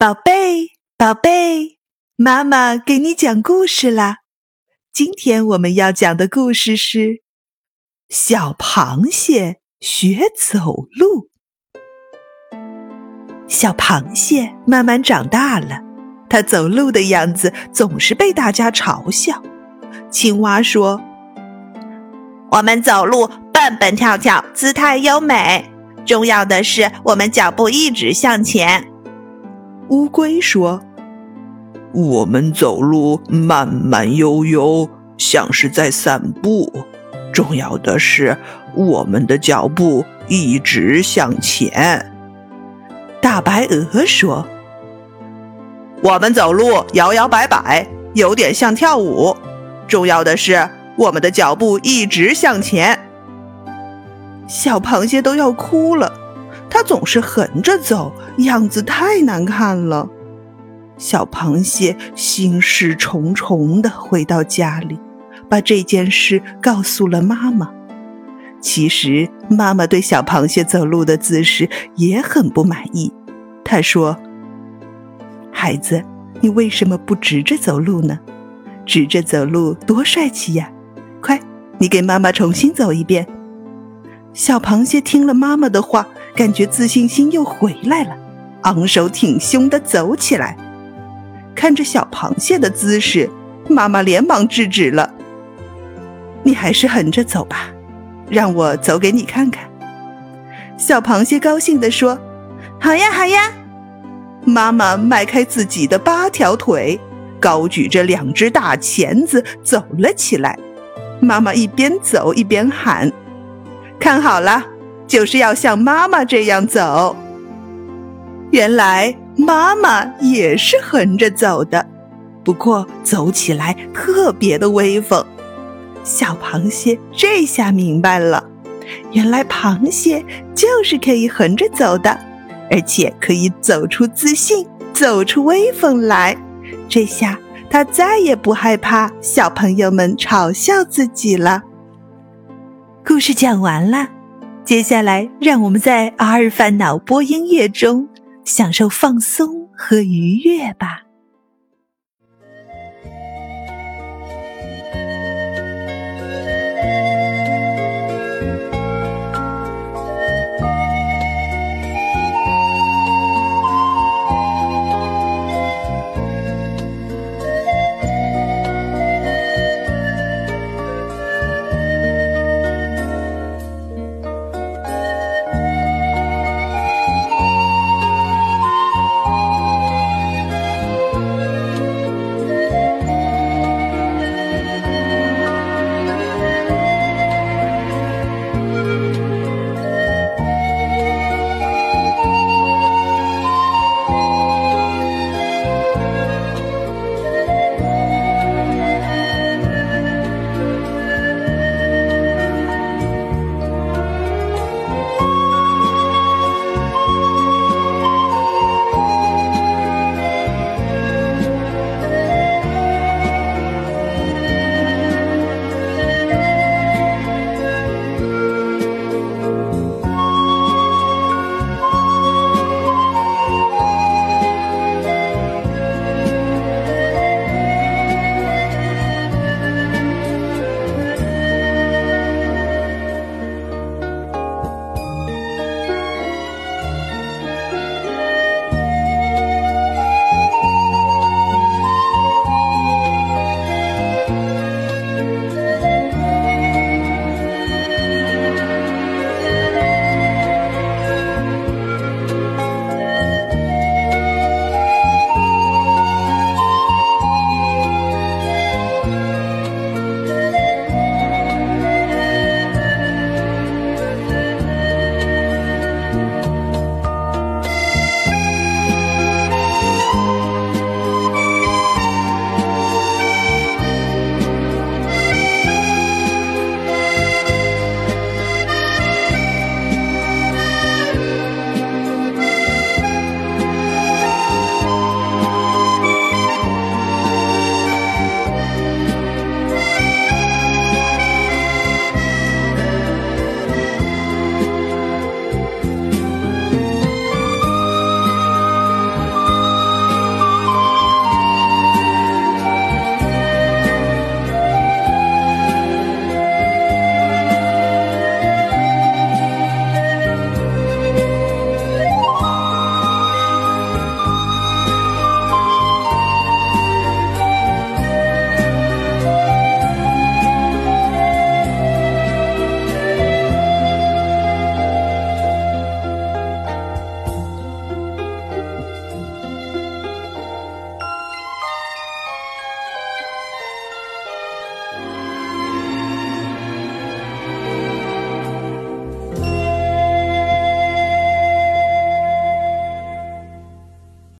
宝贝，宝贝，妈妈给你讲故事啦。今天我们要讲的故事是《小螃蟹学走路》。小螃蟹慢慢长大了，它走路的样子总是被大家嘲笑。青蛙说：“我们走路蹦蹦跳跳，姿态优美。重要的是，我们脚步一直向前。”乌龟说：“我们走路慢慢悠悠，像是在散步。重要的是，我们的脚步一直向前。”大白鹅说：“我们走路摇摇摆摆，有点像跳舞。重要的是，我们的脚步一直向前。”小螃蟹都要哭了。它总是横着走，样子太难看了。小螃蟹心事重重的回到家里，把这件事告诉了妈妈。其实，妈妈对小螃蟹走路的姿势也很不满意。她说：“孩子，你为什么不直着走路呢？直着走路多帅气呀！快，你给妈妈重新走一遍。”小螃蟹听了妈妈的话。感觉自信心又回来了，昂首挺胸地走起来。看着小螃蟹的姿势，妈妈连忙制止了：“你还是横着走吧，让我走给你看看。”小螃蟹高兴地说：“好呀，好呀！”妈妈迈开自己的八条腿，高举着两只大钳子走了起来。妈妈一边走一边喊：“看好了！”就是要像妈妈这样走。原来妈妈也是横着走的，不过走起来特别的威风。小螃蟹这下明白了，原来螃蟹就是可以横着走的，而且可以走出自信，走出威风来。这下它再也不害怕小朋友们嘲笑自己了。故事讲完了。接下来，让我们在阿尔法脑波音乐中享受放松和愉悦吧。